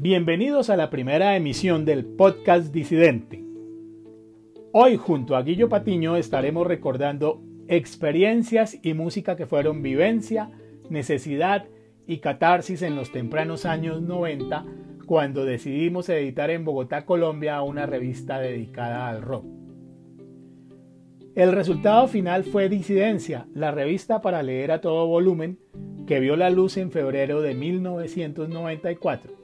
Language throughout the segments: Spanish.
Bienvenidos a la primera emisión del podcast Disidente. Hoy junto a Guillo Patiño estaremos recordando experiencias y música que fueron vivencia, necesidad y catarsis en los tempranos años 90 cuando decidimos editar en Bogotá, Colombia, una revista dedicada al rock. El resultado final fue Disidencia, la revista para leer a todo volumen, que vio la luz en febrero de 1994.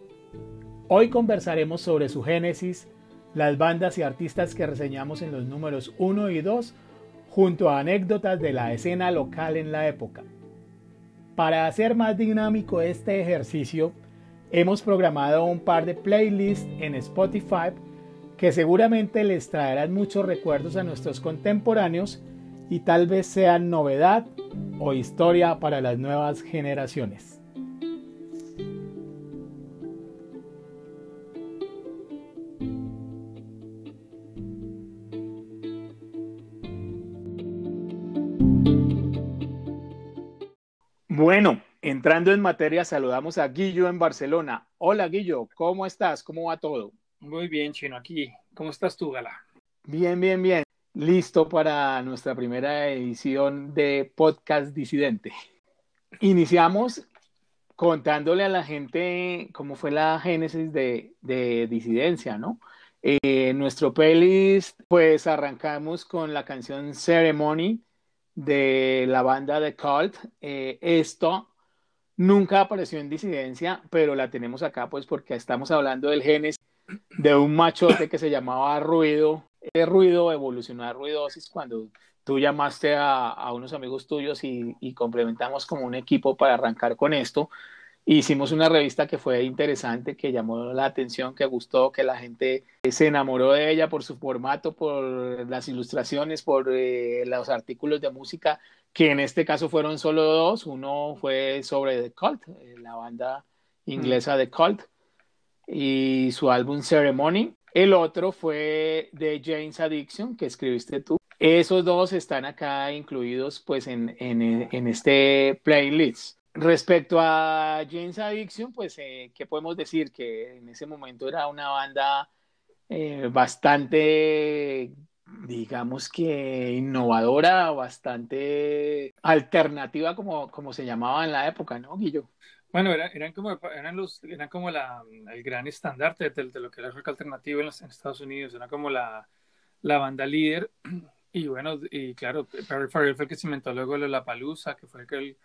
Hoy conversaremos sobre su génesis, las bandas y artistas que reseñamos en los números 1 y 2, junto a anécdotas de la escena local en la época. Para hacer más dinámico este ejercicio, hemos programado un par de playlists en Spotify que seguramente les traerán muchos recuerdos a nuestros contemporáneos y tal vez sean novedad o historia para las nuevas generaciones. Bueno, entrando en materia, saludamos a Guillo en Barcelona. Hola Guillo, ¿cómo estás? ¿Cómo va todo? Muy bien, Chino, aquí. ¿Cómo estás tú, Gala? Bien, bien, bien. Listo para nuestra primera edición de Podcast Disidente. Iniciamos contándole a la gente cómo fue la génesis de, disidencia, ¿no? En eh, nuestro playlist, pues arrancamos con la canción Ceremony de la banda de Cult. Eh, esto nunca apareció en disidencia, pero la tenemos acá pues porque estamos hablando del genes de un machote que se llamaba Ruido. El ruido evolucionó a ruidosis cuando tú llamaste a, unos amigos tuyos y, y, complementamos como un equipo para arrancar con esto. Hicimos una revista que fue interesante, que llamó la atención, que gustó, que la gente se enamoró de ella por su formato, por las ilustraciones, por eh, los artículos de música, que en este caso fueron solo dos. Uno fue sobre The Cult, eh, la banda inglesa The Cult, y su álbum Ceremony. El otro fue de James Addiction, que escribiste tú. Esos dos están acá incluidos pues en, en, en este playlist. Respecto a James Addiction, pues, eh, ¿qué podemos decir? Que en ese momento era una banda eh, bastante, digamos que innovadora, bastante alternativa, como, como se llamaba en la época, ¿no, Guillo? Bueno, eran, como, eran, los, eran como la, el gran estandarte de, lo que era el rock alternativo en, los, Estados Unidos, era como la, la banda líder. Y bueno, y claro, Perry Farrell fue el que se inventó luego la Palusa, que fue el que el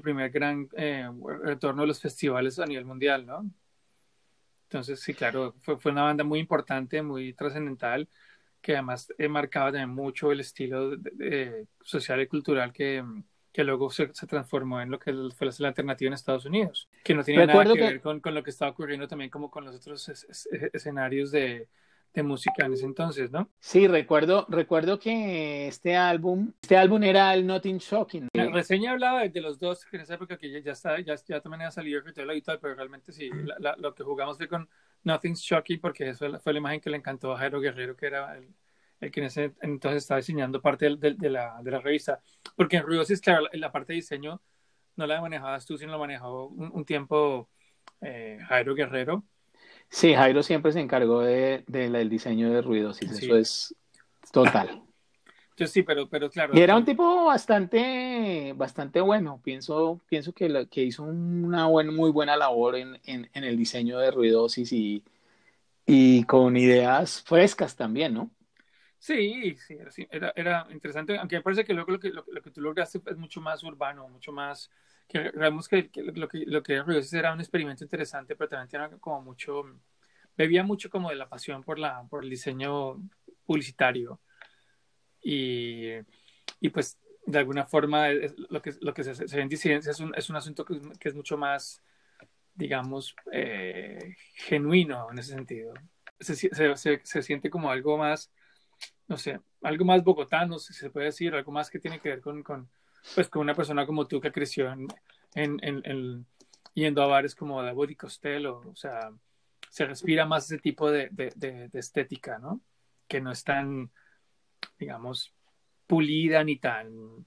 primer gran eh, retorno de los festivales a nivel mundial, ¿no? Entonces, sí, claro, fue, fue una banda muy importante, muy trascendental, que además eh, marcaba también mucho el estilo social y cultural que, que luego se, se, transformó en lo que fue la alternativa en Estados Unidos, que no tiene nada que, ver con, con, lo que estaba ocurriendo también como con los otros escenarios de, de música en ese entonces, ¿no? Sí, recuerdo, recuerdo que este álbum, este álbum era el Nothing Shocking. La reseña hablaba de, los dos, que en esa época que ya, ya, está, ya, ya también había salido y tal, pero realmente sí, lo que jugamos fue con Nothing Shocking porque eso fue la imagen que le encantó a Jairo Guerrero, que era el, el que en ese entonces estaba diseñando parte de, de, la, de la revista. Porque en Ruidosis, claro, la, parte de diseño no la manejabas tú, sino la manejaba un, tiempo eh, Jairo Guerrero Sí, Jairo siempre se encargó de, del diseño de ruidos y eso es total. Yo sí, pero, pero claro. Y era un tipo bastante, bastante bueno. Pienso, pienso que, que hizo una muy buena labor en, en, en, el diseño de ruidosis y, y con ideas frescas también, ¿no? Sí, sí, era, era interesante, aunque me parece que luego lo que, lo, que tú lograste es mucho más urbano, mucho más, que vemos que, lo que lo que era un experimento interesante, pero también tenía como mucho, bebía mucho como de la pasión por, la, por el diseño publicitario y, y pues de alguna forma lo que, lo que se, se ve en disidencia es un, es un asunto que, que, es mucho más, digamos, eh, genuino en ese sentido. Se, se, se, siente como algo más, no sé, algo más bogotano, si se puede decir, algo más que tiene que ver con, con pues con una persona como tú que creció en, en, en, yendo a bares como Davide y Costello, o sea, se respira más ese tipo de, de, estética, ¿no? Que no es tan, digamos, pulida ni tan,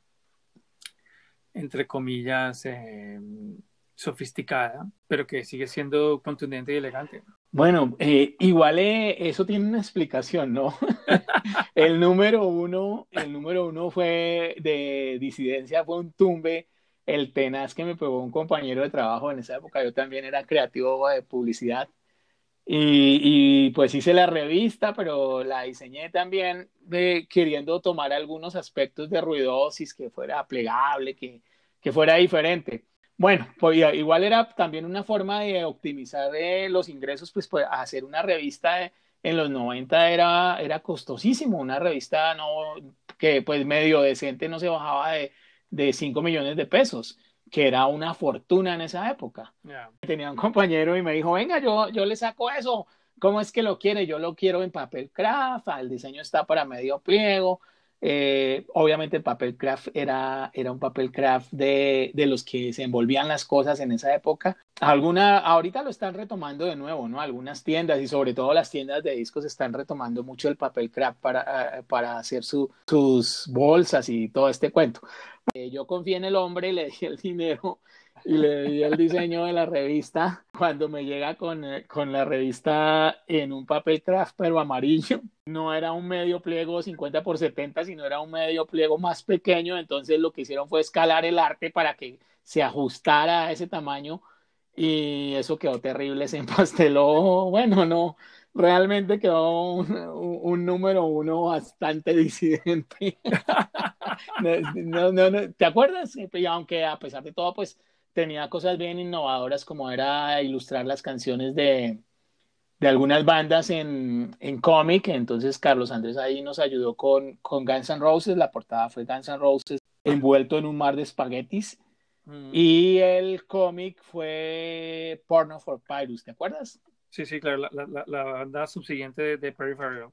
entre comillas, eh, sofisticada, pero que sigue siendo contundente y elegante. Bueno, eh, igual eh, eso tiene una explicación, ¿no? el número uno, el número uno fue de disidencia, fue un tumbe, el tenaz que me pegó un compañero de trabajo en esa época, yo también era creativo de publicidad, y, pues hice la revista, pero la diseñé también queriendo tomar algunos aspectos de ruidosis, que fuera plegable, que, que fuera diferente. Bueno, pues igual era también una forma de optimizar eh, los ingresos, pues, pues, hacer una revista en los 90 era, era costosísimo, una revista no, que pues medio decente no se bajaba de, de 5 millones de pesos, que era una fortuna en esa época. Tenía un compañero y me dijo, venga, yo, yo le saco eso, ¿cómo es que lo quiere? Yo lo quiero en papel craft, el diseño está para medio pliego, eh, obviamente el papel craft era, era un papel craft de, de, los que se envolvían las cosas en esa época. Alguna, ahorita lo están retomando de nuevo, ¿no? Algunas tiendas y sobre todo las tiendas de discos están retomando mucho el papel craft para, eh, para hacer su, sus bolsas y todo este cuento. Eh, yo confié en el hombre le di el dinero y le di el diseño de la revista. Cuando me llega con, eh, con, la revista en un papel craft, pero amarillo, no era un medio pliego 50 por 70, sino era un medio pliego más pequeño. Entonces lo que hicieron fue escalar el arte para que se ajustara a ese tamaño y eso quedó terrible, se empasteló. Bueno, no, realmente quedó un, número uno bastante disidente. no, no, no, ¿Te acuerdas? Y aunque a pesar de todo, pues tenía cosas bien innovadoras como era ilustrar las canciones de, de algunas bandas en, en cómic. Entonces Carlos Andrés ahí nos ayudó con, con Guns N' Roses. La portada fue Guns N' Roses envuelto en un mar de espaguetis. Mm. Y el cómic fue Porno for Pyrus, ¿te acuerdas? Sí, sí, claro, la, la, la banda subsiguiente de, de Peripheral.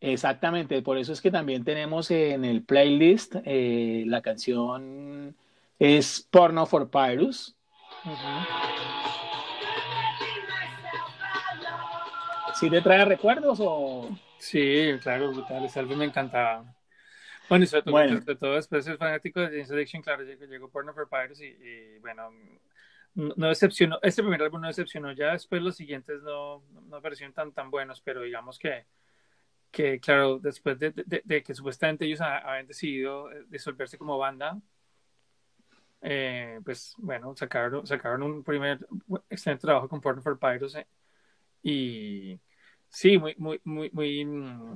Exactamente, por eso es que también tenemos en el playlist eh, la canción es Porno for Pyrus. ¿Sí te trae recuerdos o...? Sí, claro, brutal, ese álbum me encantaba. Bueno, y sobre todo, todo después el fanático de James Addiction, claro, llegó, llegó Porno for Pyrus y, bueno, no decepcionó, este primer álbum no decepcionó, ya después los siguientes no, no parecieron tan, tan buenos, pero digamos que, que claro, después de, de, de que supuestamente ellos habían decidido eh, disolverse como banda, eh, pues bueno, sacaron, sacaron un primer excelente trabajo con Porno for Pyros eh, y sí, muy, muy, muy, muy, mm,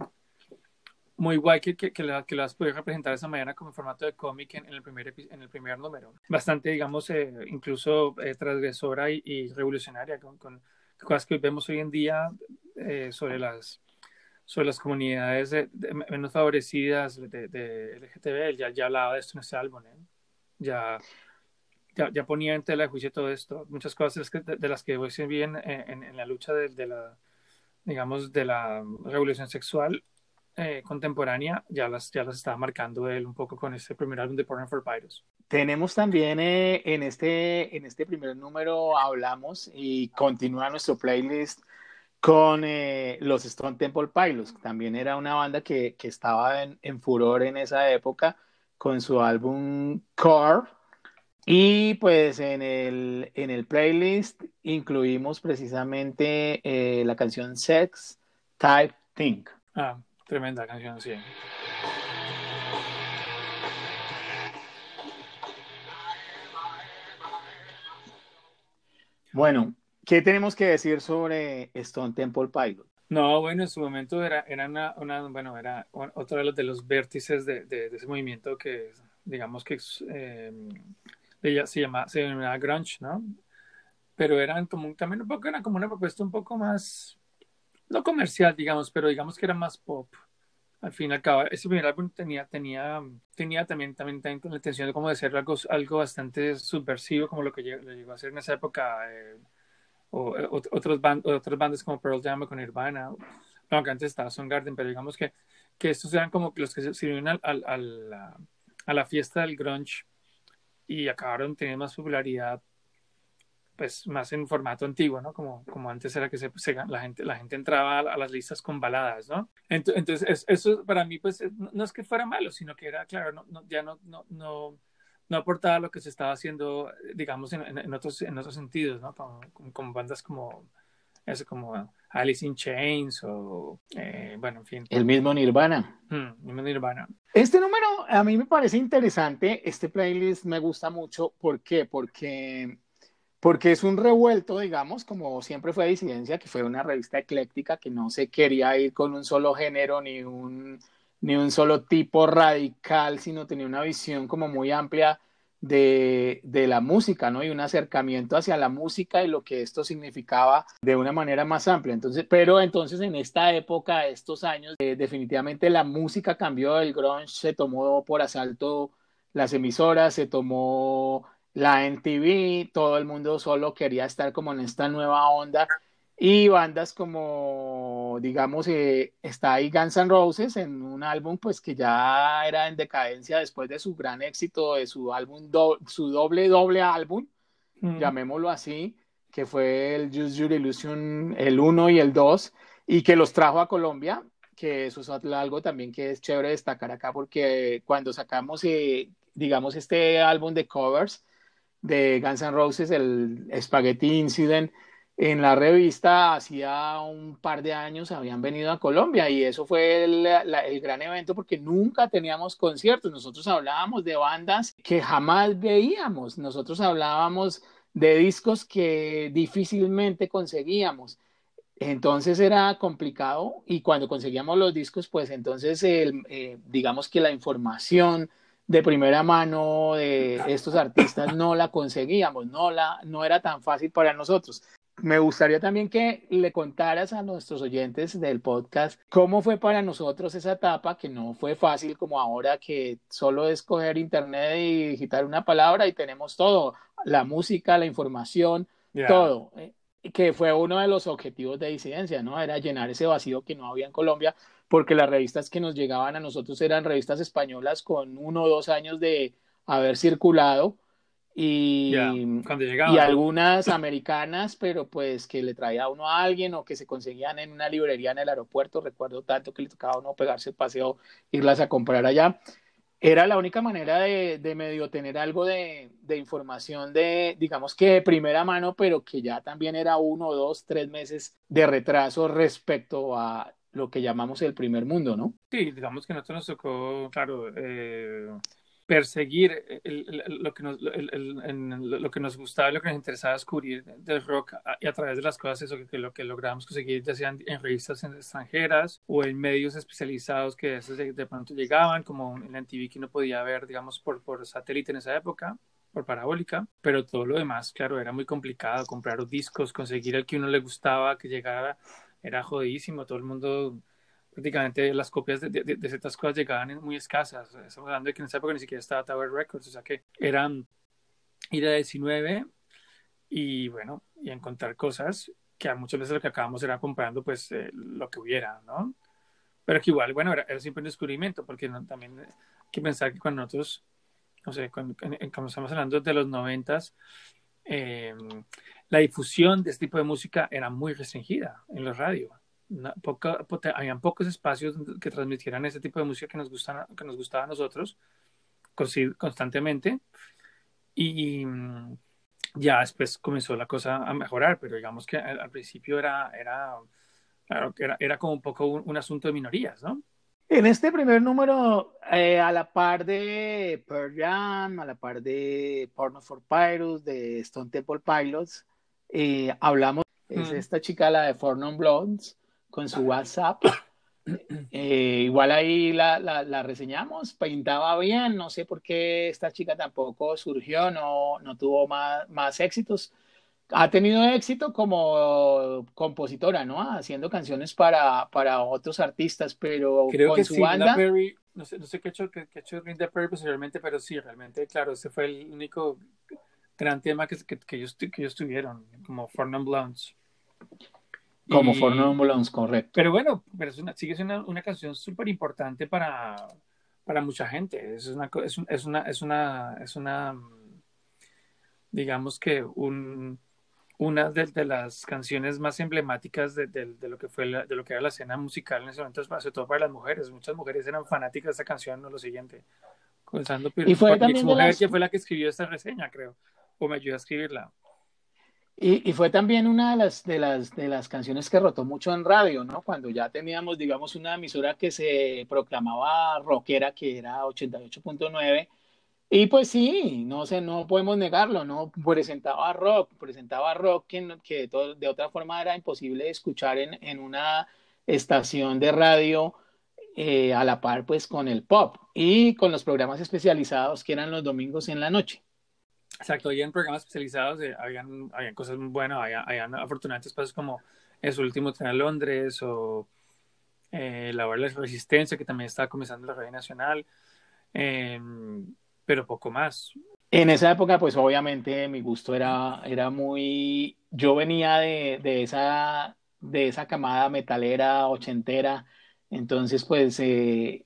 muy guay que, que, que, la, que las pude representar esa mañana como formato de cómic en, el primer, en el primer número. Bastante, digamos, eh, incluso transgresora y, revolucionaria con, con, cosas que vemos hoy en día sobre las sobre las comunidades menos favorecidas de, de LGTB, ya, ya hablaba de esto en ese álbum, ¿eh? Ya, ya, ya, ponía en tela de juicio todo esto, muchas cosas de, las que hoy se bien en, en, la lucha de, la, digamos, de la revolución sexual eh, contemporánea, ya las, ya las estaba marcando él un poco con este primer álbum de Porn for Pyros. Tenemos también eh, en, este, en este primer número hablamos y continúa nuestro playlist con eh, los Stone Temple Pilots. También era una banda que, que estaba en, en, furor en esa época con su álbum Core. Y pues en el, en el playlist incluimos precisamente eh, la canción Sex Type Thing. Ah, tremenda canción, sí. Bueno, ¿qué tenemos que decir sobre Stone Temple Pilot? No, bueno, en su momento era, era una, una bueno, era otro de los, vértices de, de, ese movimiento que, digamos que eh, se, llama, se llamaba grunge, ¿no? Pero eran como, también un poco, era como una propuesta un poco más, no comercial, digamos, pero digamos que era más pop. Al fin y al cabo, ese primer álbum tenía, tenía, tenía también, también, también la intención de como de ser algo, algo bastante subversivo, como lo que llegó, llegó a ser en esa época. Eh, o, eh, otros, band, otras bandas como Pearl Jam con Nirvana, aunque antes estaba Garden pero digamos que, que estos eran como los que se sirvieron al, al, al, a la fiesta del grunge y acabaron teniendo más popularidad pues más en formato antiguo, ¿no? Como, como antes era que se, la, gente, la gente entraba a, las listas con baladas, ¿no? Entonces, eso para mí, pues, no es que fuera malo, sino que era, claro, no, no, ya no, no, no, no aportaba lo que se estaba haciendo, digamos, en, en otros, en otros sentidos, ¿no? Con, bandas como, eso, como Alice in Chains o, eh, bueno, en fin. El mismo Nirvana. Mm, el mismo Nirvana. Este número a mí me parece interesante, este playlist me gusta mucho, ¿por qué? Porque porque es un revuelto, digamos, como siempre fue Disidencia, que fue una revista ecléctica que no se quería ir con un solo género ni un, ni un solo tipo radical, sino tenía una visión como muy amplia de, de, la música, ¿no? Y un acercamiento hacia la música y lo que esto significaba de una manera más amplia. Entonces, pero entonces en esta época, estos años, eh, definitivamente la música cambió, el grunge se tomó por asalto las emisoras, se tomó la NTV, todo el mundo solo quería estar como en esta nueva onda y bandas como, digamos, eh, está ahí Guns N' Roses en un álbum pues que ya era en decadencia después de su gran éxito de su álbum, su doble, doble álbum, llamémoslo así, que fue el Just Your Illusion, el 1 y el 2, y que los trajo a Colombia, que eso es algo también que es chévere destacar acá, porque cuando sacamos, eh, digamos, este álbum de covers, de Guns N' Roses, el Spaghetti Incident, en la revista hacía un par de años habían venido a Colombia y eso fue el, el, gran evento porque nunca teníamos conciertos. Nosotros hablábamos de bandas que jamás veíamos, nosotros hablábamos de discos que difícilmente conseguíamos. Entonces era complicado y cuando conseguíamos los discos, pues entonces el, eh, digamos que la información de primera mano de estos artistas no la conseguíamos, no, la, no era tan fácil para nosotros. Me gustaría también que le contaras a nuestros oyentes del podcast cómo fue para nosotros esa etapa, que no fue fácil como ahora que solo es coger internet y digitar una palabra y tenemos todo, la música, la información, todo eh, que fue uno de los objetivos de disidencia, ¿no? Era llenar ese vacío que no había en Colombia porque las revistas que nos llegaban a nosotros eran revistas españolas con uno o dos años de haber circulado y, y algunas americanas, pero pues que le traía uno a alguien o que se conseguían en una librería en el aeropuerto. Recuerdo tanto que le tocaba a uno pegarse el paseo, irlas a comprar allá. Era la única manera de, de medio tener algo de, de, información de, digamos que de primera mano, pero que ya también era uno, dos, tres meses de retraso respecto a lo que llamamos el primer mundo, ¿no? Sí, digamos que nosotros nos tocó, claro, eh, perseguir lo, que nos, gustaba, lo que nos interesaba descubrir del rock y a través de las cosas, eso que, lo que logramos conseguir, ya sean en revistas extranjeras o en medios especializados que de, de pronto llegaban, como en la TV que no podía ver, digamos, por, por satélite en esa época por parabólica, pero todo lo demás, claro, era muy complicado, comprar discos, conseguir el que uno le gustaba, que llegara era jodidísimo, todo el mundo, prácticamente las copias de, de, ciertas cosas llegaban muy escasas, estamos hablando de que en esa época ni siquiera estaba Tower Records, o sea que eran ir a 19 y bueno, y encontrar cosas que a muchas veces lo que acabamos era comprando pues eh, lo que hubiera, ¿no? Pero que igual, bueno, era, siempre un descubrimiento, porque también hay que pensar que cuando nosotros, no sé, cuando, estamos hablando de los noventas, eh, la difusión de este tipo de música era muy restringida en radio. habían pocos espacios que transmitieran ese tipo de música que nos, gustan, que nos gustaba a nosotros constantemente. Y mm, ya después comenzó la cosa a mejorar, pero digamos que al, principio era, era, era, era como un poco un, asunto de minorías, ¿no? En este primer número, eh, a la par de Pearl Jam, a la par de Porno for Pirates, de Stone Temple Pilots, eh, hablamos, es mm. esta chica, la de Four Non Blondes, con su WhatsApp. Eh, igual ahí la, la, reseñamos, pintaba bien, no sé por qué esta chica tampoco surgió, no, no tuvo más, más éxitos. Ha tenido éxito como compositora, ¿no? Haciendo canciones para, para otros artistas, pero Creo con su banda... no sé, no sé qué ha hecho, qué, ha hecho Linda Perry posteriormente, pero sí, realmente, claro, ese fue el único gran tema que, que, que, ellos, que ellos tuvieron, como For Non Blondes. Como For Non Blondes, correcto. Pero bueno, pero es una, sigue siendo una, una canción súper importante para, para mucha gente. Es una, es, es, una, es una, es una, digamos que un, una de, de, las canciones más emblemáticas de, de, de, lo que fue la, de lo que era la escena musical en ese momento, sobre todo para las mujeres. Muchas mujeres eran fanáticas de esta canción o lo siguiente Comenzando y fue también mujer que fue la que escribió esta reseña, creo, o me ayudó a escribirla. Y, fue también una de las, de, las, de las canciones que rotó mucho en radio, ¿no? Cuando ya teníamos, digamos, una emisora que se proclamaba rockera, que era 88.9, y pues sí, no sé, no podemos negarlo, ¿no? Presentaba rock, presentaba rock que, que de, de, otra forma era imposible escuchar en, en una estación de radio eh, a la par pues con el pop y con los programas especializados que eran los domingos en la noche. Exacto, y en programas especializados eh, habían, habían, cosas buenas, habían, afortunadamente espacios como el último tren a Londres o eh, La Hora de Resistencia, que también estaba comenzando la radio nacional. Eh, pero poco más. En esa época, pues obviamente mi gusto era, era muy, yo venía de, de esa, de esa camada metalera ochentera, entonces pues eh,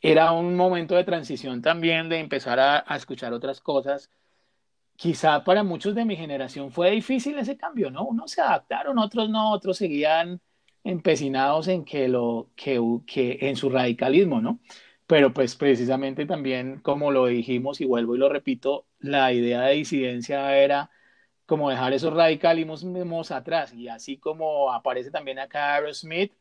era un momento de transición también, de empezar a, a, escuchar otras cosas. Quizá para muchos de mi generación fue difícil ese cambio, ¿no? Unos se adaptaron, otros no, otros seguían empecinados en que lo, que, que en su radicalismo, ¿no? pero pues precisamente también, como lo dijimos y vuelvo y lo repito, la idea de disidencia era como dejar esos radicalismos atrás y así como aparece también acá Aerosmith,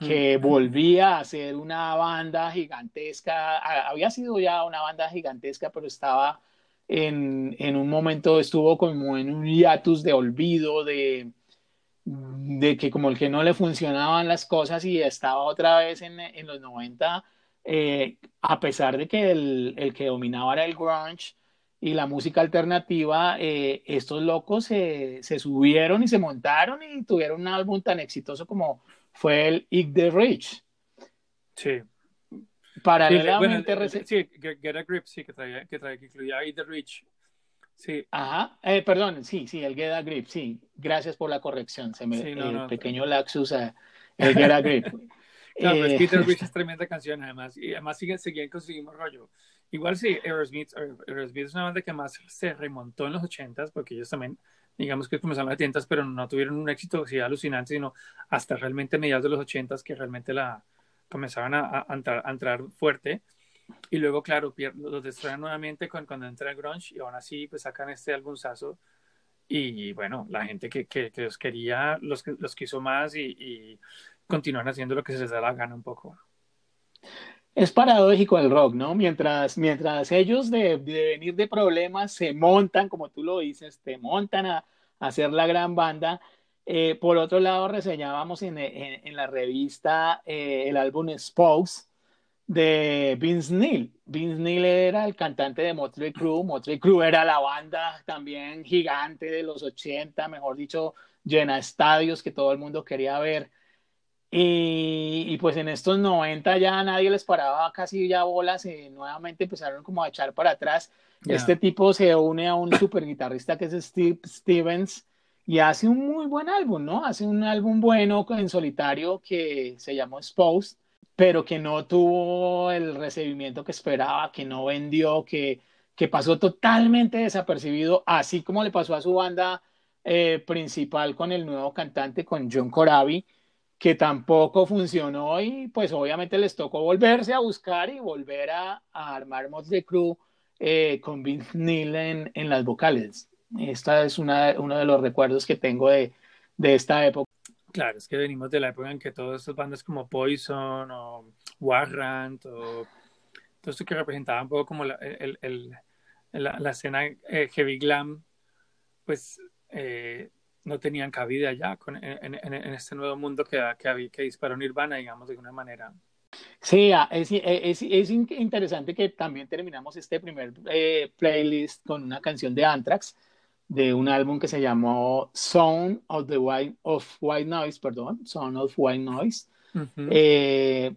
que volvía a ser una banda gigantesca, había sido ya una banda gigantesca, pero estaba en, en un momento, estuvo como en un hiatus de olvido, de, de que como el que no le funcionaban las cosas y estaba otra vez en, en los 90 eh, a pesar de que el, el, que dominaba era el grunge y la música alternativa, eh, estos locos se, se, subieron y se montaron y tuvieron un álbum tan exitoso como fue el Ig the Rich. Sí. Paralelamente. Bueno, sí, Get a Grip, sí, que, traía, que, traía, que incluía Ig the Rich. Sí. Ajá, eh, perdón, sí, sí, el Get a Grip, sí. Gracias por la corrección. Se me, sí, no, el no, pequeño pero... laxus, el Get a Grip. No, pero Peter eh, Rich es tremenda canción, además. Y además siguen, siguen conseguimos rollo. Igual sí, Aerosmith, Aerosmith es una banda que más se remontó en los 80s, porque ellos también, digamos que comenzaron en los 70s, pero no tuvieron un éxito así alucinante, sino hasta realmente mediados de los 80s que realmente la comenzaban a, a, entrar, a entrar, fuerte. Y luego, claro, los destruyen nuevamente cuando, cuando entra el grunge y aún así pues sacan este álbumzazo. Y bueno, la gente que, que, que los quería, los, los quiso más y, y continúan haciendo lo que se les da la gana un poco. Es paradójico el rock, ¿no? Mientras, mientras ellos de, de venir de problemas se montan, como tú lo dices, te montan a, a hacer la gran banda. Eh, por otro lado, reseñábamos en, en, en la revista eh, el álbum Spokes de Vince Neil. Vince Neil era el cantante de Motley Crue. Motley Crue era la banda también gigante de los 80, mejor dicho, llena estadios que todo el mundo quería ver. Y, y, pues en estos 90 ya nadie les paraba casi ya bolas y nuevamente empezaron como a echar para atrás. Yeah. Este tipo se une a un super guitarrista que es Steve Stevens y hace un muy buen álbum, ¿no? Hace un álbum bueno en solitario que se llamó Exposed, pero que no tuvo el recibimiento que esperaba, que no vendió, que, que pasó totalmente desapercibido, así como le pasó a su banda eh, principal con el nuevo cantante, con John Corabi que tampoco funcionó y pues obviamente les tocó volverse a buscar y volver a, armar de crew eh, con Vince Neil en, las vocales. Esta es una, uno de los recuerdos que tengo de, de, esta época. Claro, es que venimos de la época en que todas estas bandas como Poison o Warrant o todo esto que representaba un poco como la, el, el, la, la escena eh, heavy glam, pues eh, no tenían cabida ya con, en, en, en, este nuevo mundo que, que, había, que disparó Nirvana, digamos, de alguna manera. Sí, ah, es, es, es interesante que también terminamos este primer eh, playlist con una canción de Anthrax, de un álbum que se llamó Sound of the White, of White Noise, perdón, Sound of White Noise, uh -huh. eh,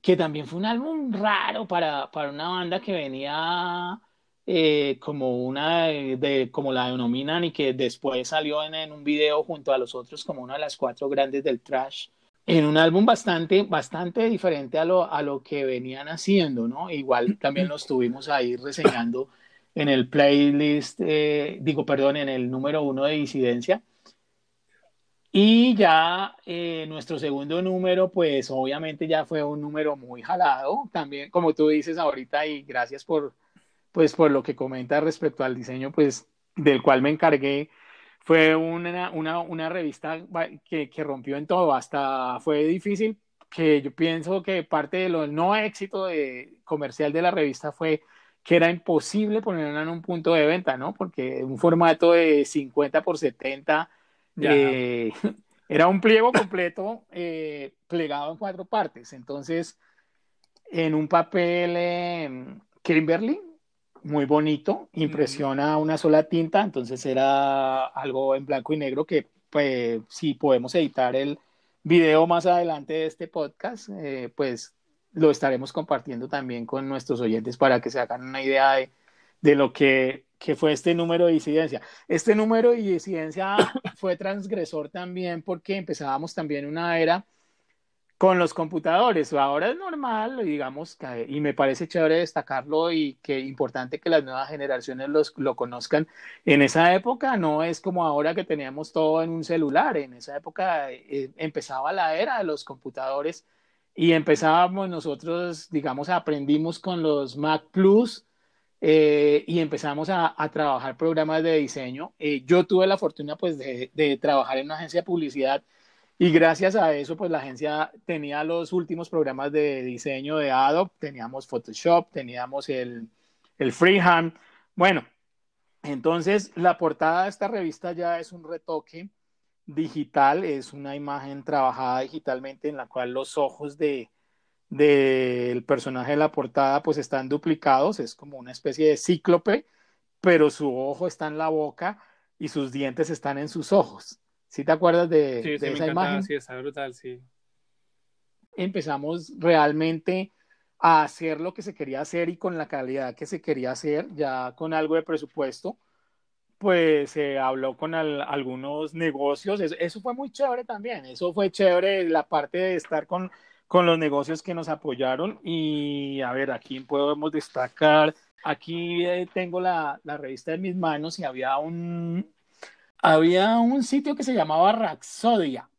que también fue un álbum raro para, para una banda que venía eh, como una de, de, como la denominan y que después salió en, en, un video junto a los otros como una de las cuatro grandes del trash en un álbum bastante bastante diferente a lo, a lo que venían haciendo no igual también lo estuvimos ahí reseñando en el playlist eh, digo perdón en el número uno de disidencia Y ya eh, nuestro segundo número, pues obviamente ya fue un número muy jalado, también como tú dices ahorita y gracias por, pues, por lo que comentas respecto al diseño, pues del cual me encargué. Fue una, una, una revista que, que, rompió en todo, hasta fue difícil, que yo pienso que parte de lo no éxito de, comercial de la revista fue que era imposible ponerla en un punto de venta, ¿no? Porque un formato de 50 por 70 eh, era un pliego completo eh, plegado en cuatro partes. Entonces, en un papel eh, Kimberly, muy bonito, impresiona una sola tinta, entonces era algo en blanco y negro que, pues, si podemos editar el video más adelante de este podcast, eh, pues lo estaremos compartiendo también con nuestros oyentes para que se hagan una idea de, de lo que, que, fue este número de disidencia. Este número de disidencia fue transgresor también porque empezábamos también una era con los computadores. Ahora es normal, digamos, y me parece chévere destacarlo y que importante que las nuevas generaciones los, lo conozcan. En esa época no es como ahora que teníamos todo en un celular. En esa época eh, empezaba la era de los computadores y empezábamos nosotros, digamos, aprendimos con los Mac Plus. Eh, y empezamos a, a, trabajar programas de diseño. Eh, yo tuve la fortuna pues de, de trabajar en una agencia de publicidad y gracias a eso, pues la agencia tenía los últimos programas de diseño de Adobe, teníamos Photoshop, teníamos el, el Freehand. Bueno, entonces la portada de esta revista ya es un retoque digital, es una imagen trabajada digitalmente en la cual los ojos de del personaje de la portada pues están duplicados, es como una especie de cíclope, pero su ojo está en la boca y sus dientes están en sus ojos. ¿Sí te acuerdas de, sí, de esa imagen? Sí, está brutal, sí. Empezamos realmente a hacer lo que se quería hacer y con la calidad que se quería hacer, ya con algo de presupuesto, pues se habló con al, algunos negocios, eso, eso, fue muy chévere también, eso fue chévere la parte de estar con, con los negocios que nos apoyaron y a ver, aquí podemos destacar, aquí eh, tengo la, la revista en mis manos y había un, había un sitio que se llamaba Raxodia.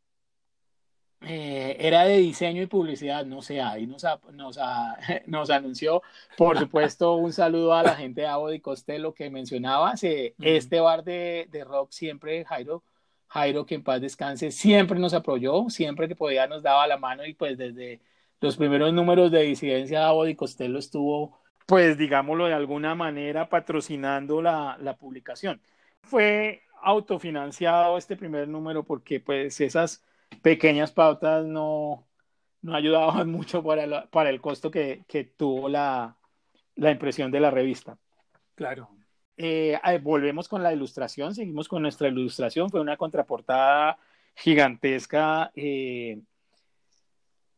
Eh, era de diseño y publicidad, no sé, ahí nos, nos, nos, anunció, por supuesto, un saludo a la gente de Abo y Costello que mencionabas, eh, este bar de, de, rock siempre, Jairo, Jairo, que en paz descanse, siempre nos apoyó, siempre que podía nos daba la mano y pues desde los primeros números de disidencia Abo y Costello estuvo, pues digámoslo de alguna manera, patrocinando la, la publicación. Fue autofinanciado este primer número porque pues esas pequeñas pautas no, no ayudaban mucho para, para el costo que, que tuvo la, la, impresión de la revista. Claro. Eh, volvemos con la ilustración, seguimos con nuestra ilustración, fue una contraportada gigantesca eh,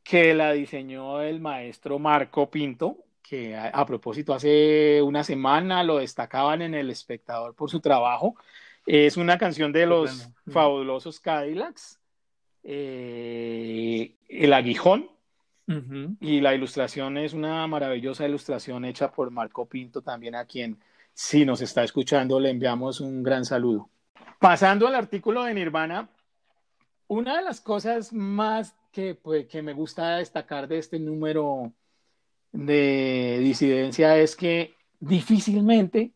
que la diseñó el maestro Marco Pinto, que a, a propósito hace una semana lo destacaban en El Espectador por su trabajo. Es una canción de los fabulosos Cadillacs, eh, El Aguijón, y la ilustración es una maravillosa ilustración hecha por Marco Pinto, también a quien, si nos está escuchando, le enviamos un gran saludo. Pasando al artículo de Nirvana, una de las cosas más que, pues, que me gusta destacar de este número de disidencia es que difícilmente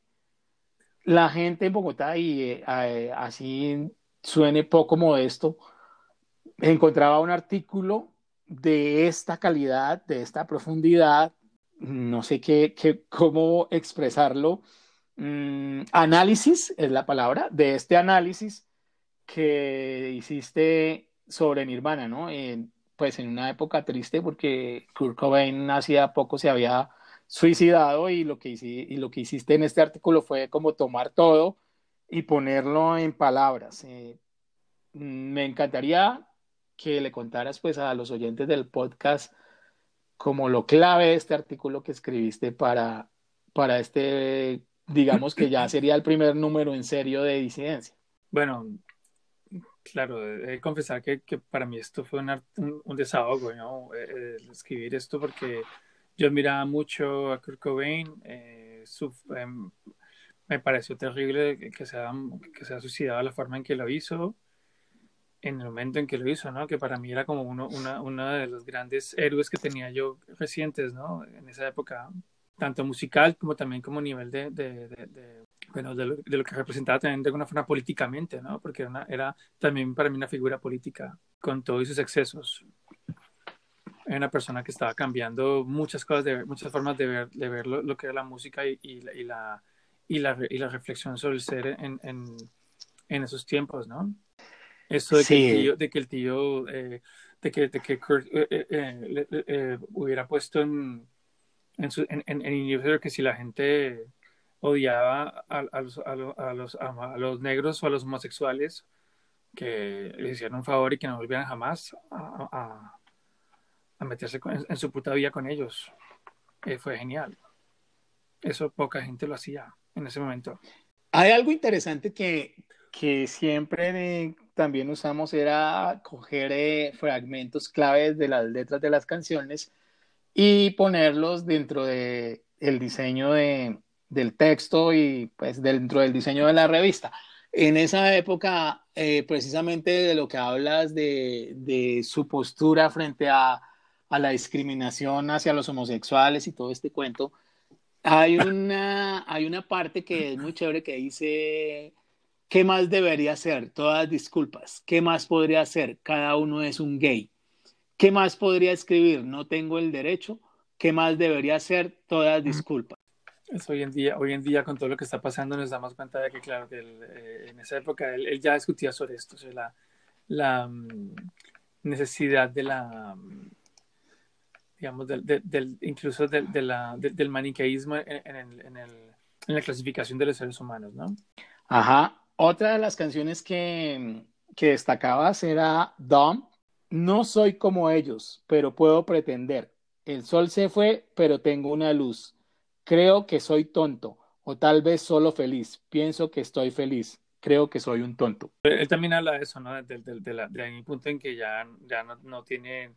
la gente en Bogotá, y eh, eh, así suene poco modesto, encontraba un artículo de esta calidad, de esta profundidad, no sé qué, qué cómo expresarlo, mm, análisis es la palabra, de este análisis que hiciste sobre Nirvana, ¿no? pues en una época triste porque Kurt Cobain hacía poco se había suicidado y lo, que y lo que hiciste en este artículo fue como tomar todo y ponerlo en palabras. Eh, me encantaría que le contaras pues a los oyentes del podcast como lo clave de este artículo que escribiste para, para este, digamos que ya sería el primer número en serio de disidencia. Bueno, claro, he de confesar que, para mí esto fue un, un, desahogo, ¿no? Eh, eh, escribir esto porque yo admiraba mucho a Kurt Cobain, eh, eh, me pareció terrible que se, haya, que se haya suicidado la forma en que lo hizo. En el momento en que lo hizo, ¿no? Que para mí era como uno, una, de los grandes héroes que tenía yo recientes, ¿no? En esa época, tanto musical como también como nivel de, de, de, bueno, de lo, de lo, que representaba también de alguna forma políticamente, ¿no? Porque era, una, era también para mí una figura política con todos sus excesos. Era una persona que estaba cambiando muchas cosas, de, muchas formas de ver, de ver lo, que era la música y, la, y, la, y la reflexión sobre el ser en, en esos tiempos, ¿no? Eso de, sí. que, el tío, de que el tío, eh, de que, de que Kurt eh, eh, eh hubiera puesto en, en, su, en, en, en que si la gente odiaba a, a, los, a, los, a, los, a, los, negros o a los homosexuales, que les hicieran un favor y que no volvieran jamás a, a meterse con, en su puta vida con ellos. fue genial. Eso poca gente lo hacía en ese momento. Hay algo interesante que, que siempre también usamos era coger eh, fragmentos claves de las letras de las canciones y ponerlos dentro de el diseño de, del texto y pues dentro del diseño de la revista. En esa época, eh, precisamente de lo que hablas de, de su postura frente a, a, la discriminación hacia los homosexuales y todo este cuento, hay una, hay una parte que es muy chévere que dice ¿Qué más debería hacer? Todas disculpas. ¿Qué más podría hacer? Cada uno es un gay. ¿Qué más podría escribir? No tengo el derecho. ¿Qué más debería hacer? Todas disculpas. Es hoy en día, hoy en día con todo lo que está pasando nos damos cuenta de que claro que él, eh, en esa época él, él, ya discutía sobre esto, sobre la, la um, necesidad de la um, digamos del, del, del incluso del, de la, del maniqueísmo en, en, el, en, el, en la clasificación de los seres humanos, ¿no? Ajá, otra de las canciones que, que destacabas era Dumb. No soy como ellos, pero puedo pretender. El sol se fue, pero tengo una luz. Creo que soy tonto, o tal vez solo feliz. Pienso que estoy feliz. Creo que soy un tonto. Él también habla de eso, ¿no? De, de, de, de un punto en que ya, no, tiene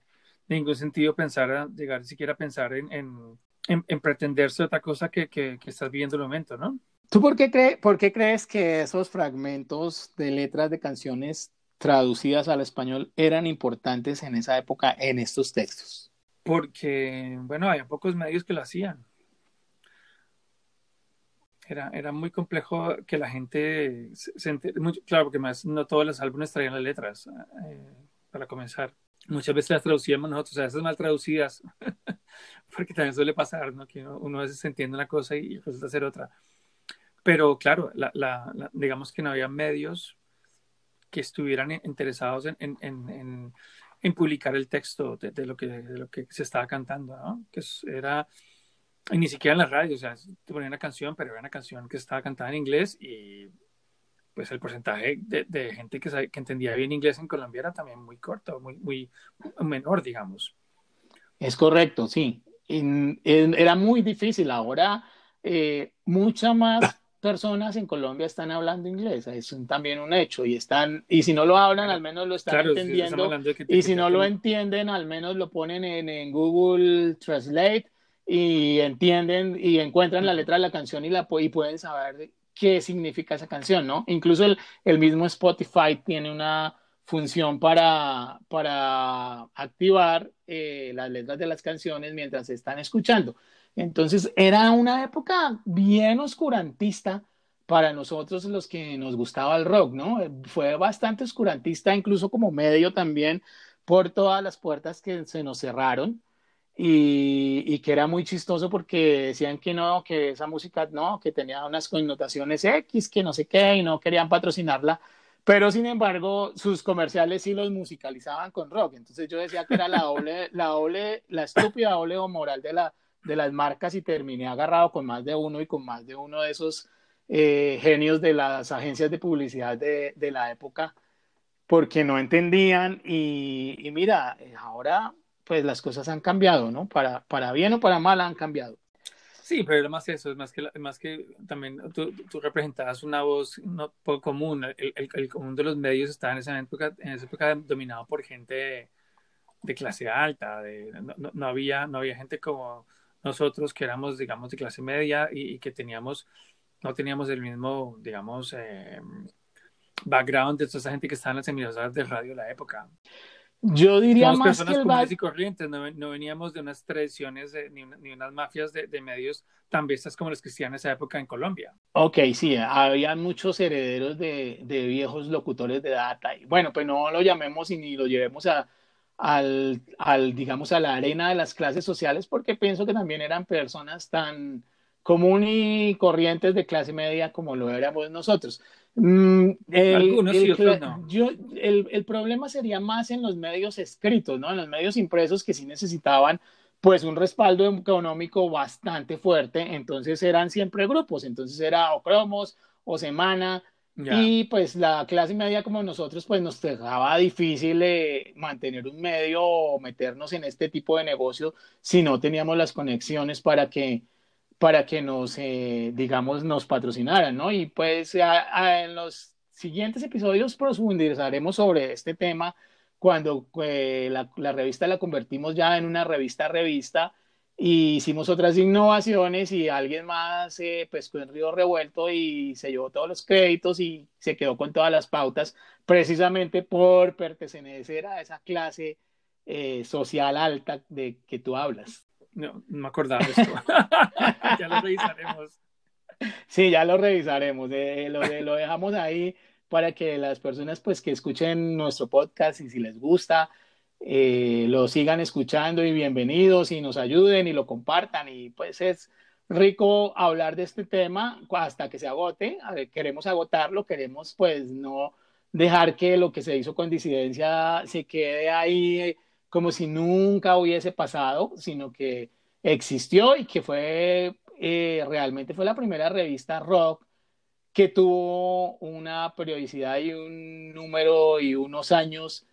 ningún sentido pensar, llegar siquiera a pensar en, en, en, en pretenderse otra cosa que, que, que estás viviendo el momento, ¿no? ¿Tú por qué, cre por qué crees que esos fragmentos de letras de canciones traducidas al español eran importantes en esa época en estos textos? Porque, bueno, había pocos medios que lo hacían. Era, era muy complejo que la gente se, se muy, claro, porque más no todos los álbumes traían las letras, eh, para comenzar. Muchas veces las traducíamos nosotros, sea, esas mal traducidas, porque también suele pasar, ¿no? Que uno, uno a veces entiende una cosa y resulta ser otra pero claro, la, la, la, digamos que no había medios que estuvieran interesados en, en, en, en publicar el texto de, de, lo que, de lo que se estaba cantando, ¿no? Que era, y ni siquiera en la radio, o sea, te ponían una canción, pero era una canción que estaba cantada en inglés y pues el porcentaje de, de gente que, sabe, que entendía bien inglés en Colombia era también muy corto, muy, muy menor, digamos. Es correcto, sí. En, en, era muy difícil. Ahora, eh, mucha más personas en Colombia están hablando inglés, es un, también un hecho, y están, y si no lo hablan, al menos lo están claro, entendiendo, y si no lo entienden, al menos lo ponen en, en, Google Translate y entienden y encuentran la letra de la canción y, la, y pueden saber qué significa esa canción, ¿no? Incluso el, el mismo Spotify tiene una función para, para activar eh, las letras de las canciones mientras se están escuchando. Entonces era una época bien oscurantista para nosotros los que nos gustaba el rock, ¿no? Fue bastante oscurantista, incluso como medio también, por todas las puertas que se nos cerraron y, y, que era muy chistoso porque decían que no, que esa música no, que tenía unas connotaciones X, que no sé qué, y no querían patrocinarla, pero sin embargo sus comerciales sí los musicalizaban con rock. Entonces yo decía que era la doble, la doble, la estúpida doble moral de la de las marcas y terminé agarrado con más de uno y con más de uno de esos eh, genios de las agencias de publicidad de, de, la época porque no entendían y, mira, eh, ahora pues las cosas han cambiado, ¿no? Para, para bien o para mal han cambiado. Sí, pero es más eso, es más que, más que también tú, representabas una voz no poco común, el, el, común de los medios estaba en esa época, en esa época dominado por gente de, de clase alta, de, no, no, había, no había gente como nosotros que éramos, digamos, de clase media y, y que teníamos, no teníamos el mismo, digamos, eh, background de toda esa gente que estaba en las emisoras de radio de la época. Yo diría Somos más personas que el comunes y corrientes, no, no veníamos de unas tradiciones de- ni, una- ni unas mafias de, de medios tan vistas como las que existían en esa época en Colombia. Ok, sí, había muchos herederos de, de viejos locutores de data. Y bueno, pues no lo llamemos y ni lo llevemos a, al, al, digamos, a la arena de las clases sociales, porque pienso que también eran personas tan común y corrientes de clase media como lo éramos nosotros. Mm, el, Algunos sí, el otros no. yo, el, el problema sería más en los medios escritos, ¿no? En los medios impresos que sí necesitaban pues un respaldo económico bastante fuerte, entonces eran siempre grupos, entonces era o cromos o semana, Y pues la clase media como nosotros pues nos dejaba difícil eh, mantener un medio o meternos en este tipo de negocio si no teníamos las conexiones para que para que nos eh, digamos nos patrocinaran, ¿no? Y pues a- en los siguientes episodios profundizaremos sobre este tema cuando eh, la, la revista la convertimos ya en una revista revista y hicimos otras innovaciones y alguien más eh, pescó en Río Revuelto y se llevó todos los créditos y se quedó con todas las pautas precisamente por pertenecer a esa clase eh, social alta de que tú hablas. No, no me acordaba de esto. ya lo revisaremos. Sí, ya lo revisaremos, eh, lo, lo dejamos ahí para que las personas pues que escuchen nuestro podcast y si les gusta, eh, lo sigan escuchando y bienvenidos y nos ayuden y lo compartan. Y pues es rico hablar de este tema hasta que se agote, queremos agotarlo, queremos pues no dejar que lo que se hizo con disidencia se quede ahí eh, como si nunca hubiese pasado, sino que existió y que fue eh, realmente fue la primera revista rock que tuvo una periodicidad y un número y unos años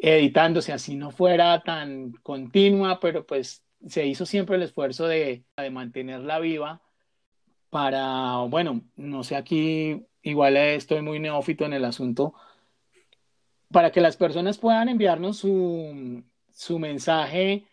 editándose, así no fuera tan continua, pero pues se hizo siempre el esfuerzo de, de mantenerla viva para, bueno, no sé, aquí igual estoy muy neófito en el asunto, para que las personas puedan enviarnos su, su mensaje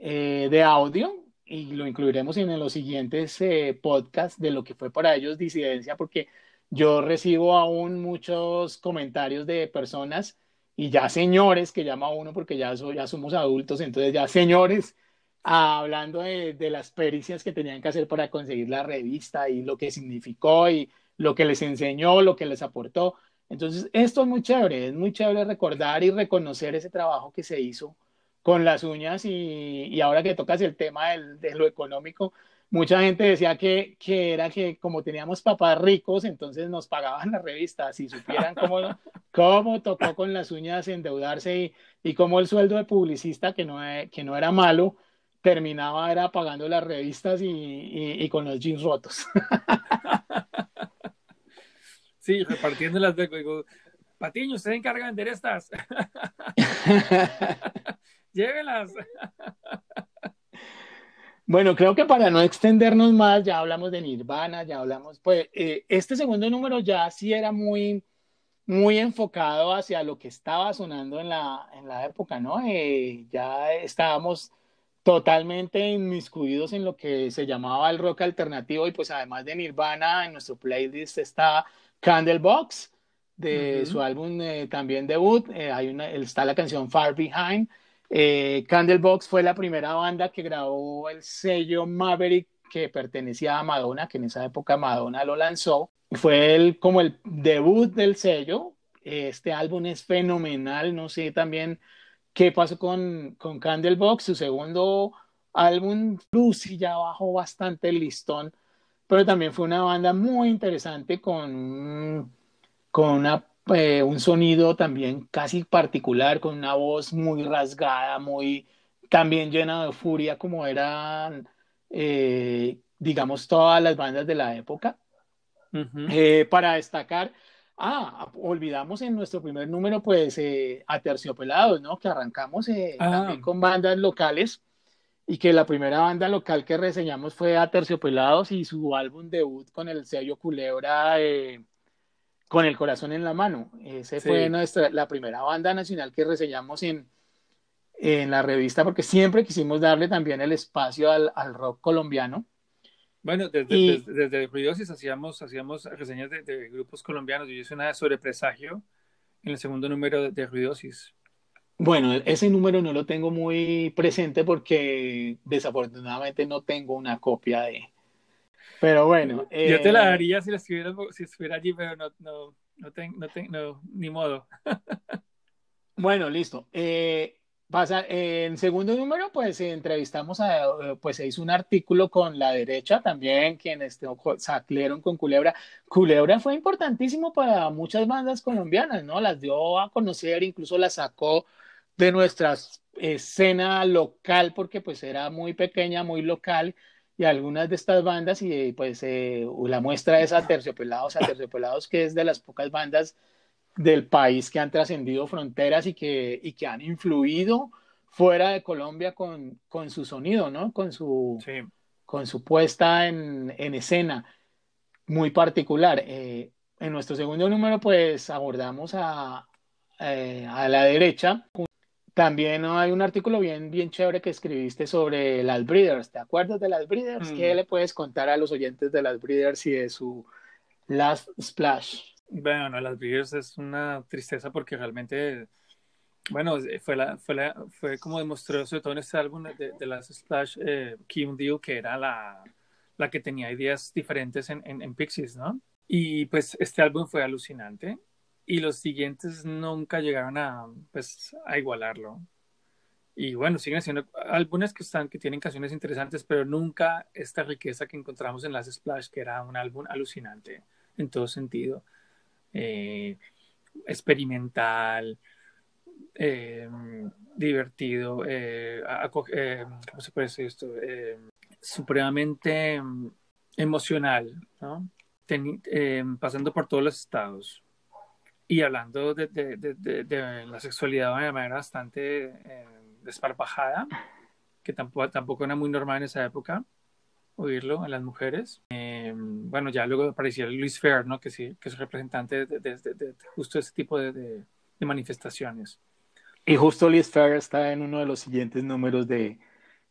eh, de audio y lo incluiremos en los siguientes eh, podcasts de lo que fue para ellos disidencia, porque yo recibo aún muchos comentarios de personas y ya señores, que llama uno porque ya, so- ya somos adultos, entonces ya señores, ah, hablando de, de las pericias que tenían que hacer para conseguir la revista y lo que significó y lo que les enseñó, lo que les aportó. Entonces, esto es muy chévere, es muy chévere recordar y reconocer ese trabajo que se hizo con las uñas y, y ahora que tocas el tema del- de lo económico, mucha gente decía que, que era que como teníamos papás ricos, entonces nos pagaban la revista, si supieran cómo, cómo tocó con las uñas endeudarse y, y cómo el sueldo de publicista, que no, que no era malo, terminaba era pagando las revistas y, y- y con los jeans rotos. Sí, repartiéndolas de digo, Patiño, usted se encarga de vender estas. Llévelas. Bueno, creo que para no extendernos más, ya hablamos de Nirvana, ya hablamos, pues eh, este segundo número ya sí era muy, muy enfocado hacia lo que estaba sonando en la, en la época, ¿no? Eh, ya estábamos totalmente inmiscuidos en lo que se llamaba el rock alternativo y pues además de Nirvana, en nuestro playlist está Candlebox, de Ujú. su álbum eh, también debut, eh, hay una, está la canción Far Behind. Eh, Candlebox fue la primera banda que grabó el sello Maverick que pertenecía a Madonna, que en esa época Madonna lo lanzó. Fue como el debut del sello. Este álbum es fenomenal. No sé también qué pasó con, con Candlebox. Su segundo álbum, Lucy, ya bajó bastante el listón, pero también fue una banda muy interesante con, con una eh, un sonido también casi particular, con una voz muy rasgada, muy también llena de furia, como eran, eh, digamos, todas las bandas de la época. Eh, para destacar, ah, olvidamos en nuestro primer número, pues, a Terciopelados, ¿no? Que arrancamos Ah. también con bandas locales y que la primera banda local que reseñamos fue a Terciopelados y su álbum debut con el sello Culebra. Con el corazón en la mano. Ese Sí. fue nuestra, la primera banda nacional que reseñamos en, en la revista, porque siempre quisimos darle también el espacio al, al rock colombiano. Bueno, desde, desde, Ruidosis hacíamos, hacíamos reseñas de, grupos colombianos. Yo hice una sobre presagio en el segundo número de, Ruidosis. Bueno, ese número no lo tengo muy presente porque desafortunadamente no tengo una copia de. Pero bueno. Yo te la eh, daría si, la estuviera, si estuviera allí, pero no, no, no, no, no ni modo. bueno, listo. Eh, Pasa, en segundo número, pues entrevistamos a, eh, pues se hizo un artículo con la derecha también, quienes saclieron con Culebra. Culebra fue importantísimo para muchas bandas colombianas, ¿no? Las dio a conocer, incluso las sacó de nuestra escena local, porque pues era muy pequeña, muy local, y algunas de estas bandas, y pues eh, la muestra es a Terciopelados, a Terciopelados, que es de las pocas bandas del país que han trascendido fronteras y que, y que han influido fuera de Colombia con, con su sonido, ¿no? Con su, con su puesta en, en, escena muy particular. Eh, en nuestro segundo número, pues abordamos a, eh, a la derecha. También hay un artículo bien, bien chévere que escribiste sobre las Breeders. ¿Te acuerdas de las Breeders? ¿Qué mm. le puedes contar a los oyentes de las Breeders y de su Last Splash? Bueno, las Breeders es una tristeza porque realmente, bueno, fue, la, fue, la, fue como demostró sobre todo en este álbum de, de las Splash, eh, Kim Deal, que era la, la, que tenía ideas diferentes en, en, Pixies, ¿no? Y pues este álbum fue alucinante y los siguientes nunca llegaron a, pues, a igualarlo. Y bueno, siguen siendo álbumes que están, que tienen canciones interesantes, pero nunca esta riqueza que encontramos en las Splash, que era un álbum alucinante en todo sentido. Eh, experimental, eh, divertido, eh, ¿cómo se puede esto? supremamente mm, emocional, ¿no? pasando por todos los estados y hablando de, de, de, la sexualidad de una manera bastante desparpajada, que tampoco, tampoco era muy normal en esa época oírlo a las mujeres. Eh, bueno, ya luego aparecía Luis Fer, ¿no? Que sí, que es representante de, de, justo ese tipo de, manifestaciones. Y justo Luis Fer está en uno de los siguientes números de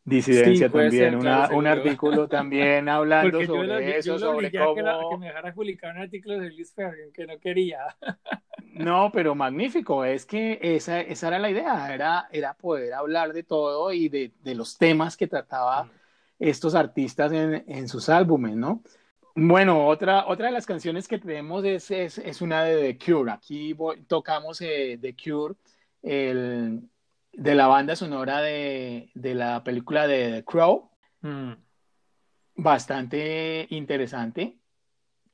disidencia también, un artículo también hablando sobre eso, sobre cómo... Que, que, me dejara publicar un artículo de Luis que no quería. no, pero magnífico, es que esa, esa era la idea, era, era poder hablar de todo y de, de los temas que trataba mm estos artistas en, en sus álbumes, ¿no? Bueno, otra, otra de las canciones que tenemos es, es, es una de The Cure. Aquí tocamos eh, The Cure, el, de la banda sonora de, de la película de The Crow. Mm. Bastante interesante,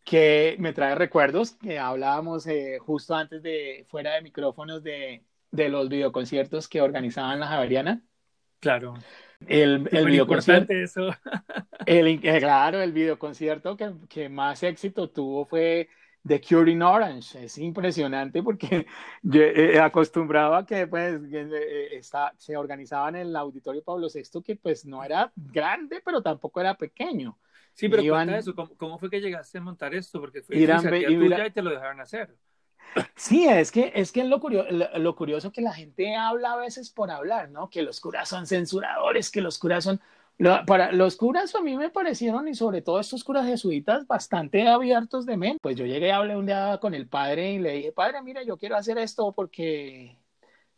que me trae recuerdos que hablábamos eh, justo antes de, fuera de micrófonos, de, de los videoconciertos que organizaban la Javeriana. Claro. El, el videoconcierto. Eso. el, eh, claro, el videoconcierto que, que más éxito tuvo fue The Cure in Orange. Es impresionante porque yo eh, acostumbraba a que pues, eh, está, se organizaba en el Auditorio Pablo VI, que pues no era grande, pero tampoco era pequeño. Sí, pero Iban, eso, ¿cómo, fue que llegaste a montar esto? Porque fue y te lo dejaron hacer. Sí, es que es que lo, curioso, lo, curioso que la gente habla a veces por hablar, ¿no? Que los curas son censuradores, que los curas son... para los curas a mí me parecieron, y sobre todo estos curas jesuitas, bastante abiertos de mente. Pues yo llegué hablé un día con el padre y le dije, padre, mira, yo quiero hacer esto porque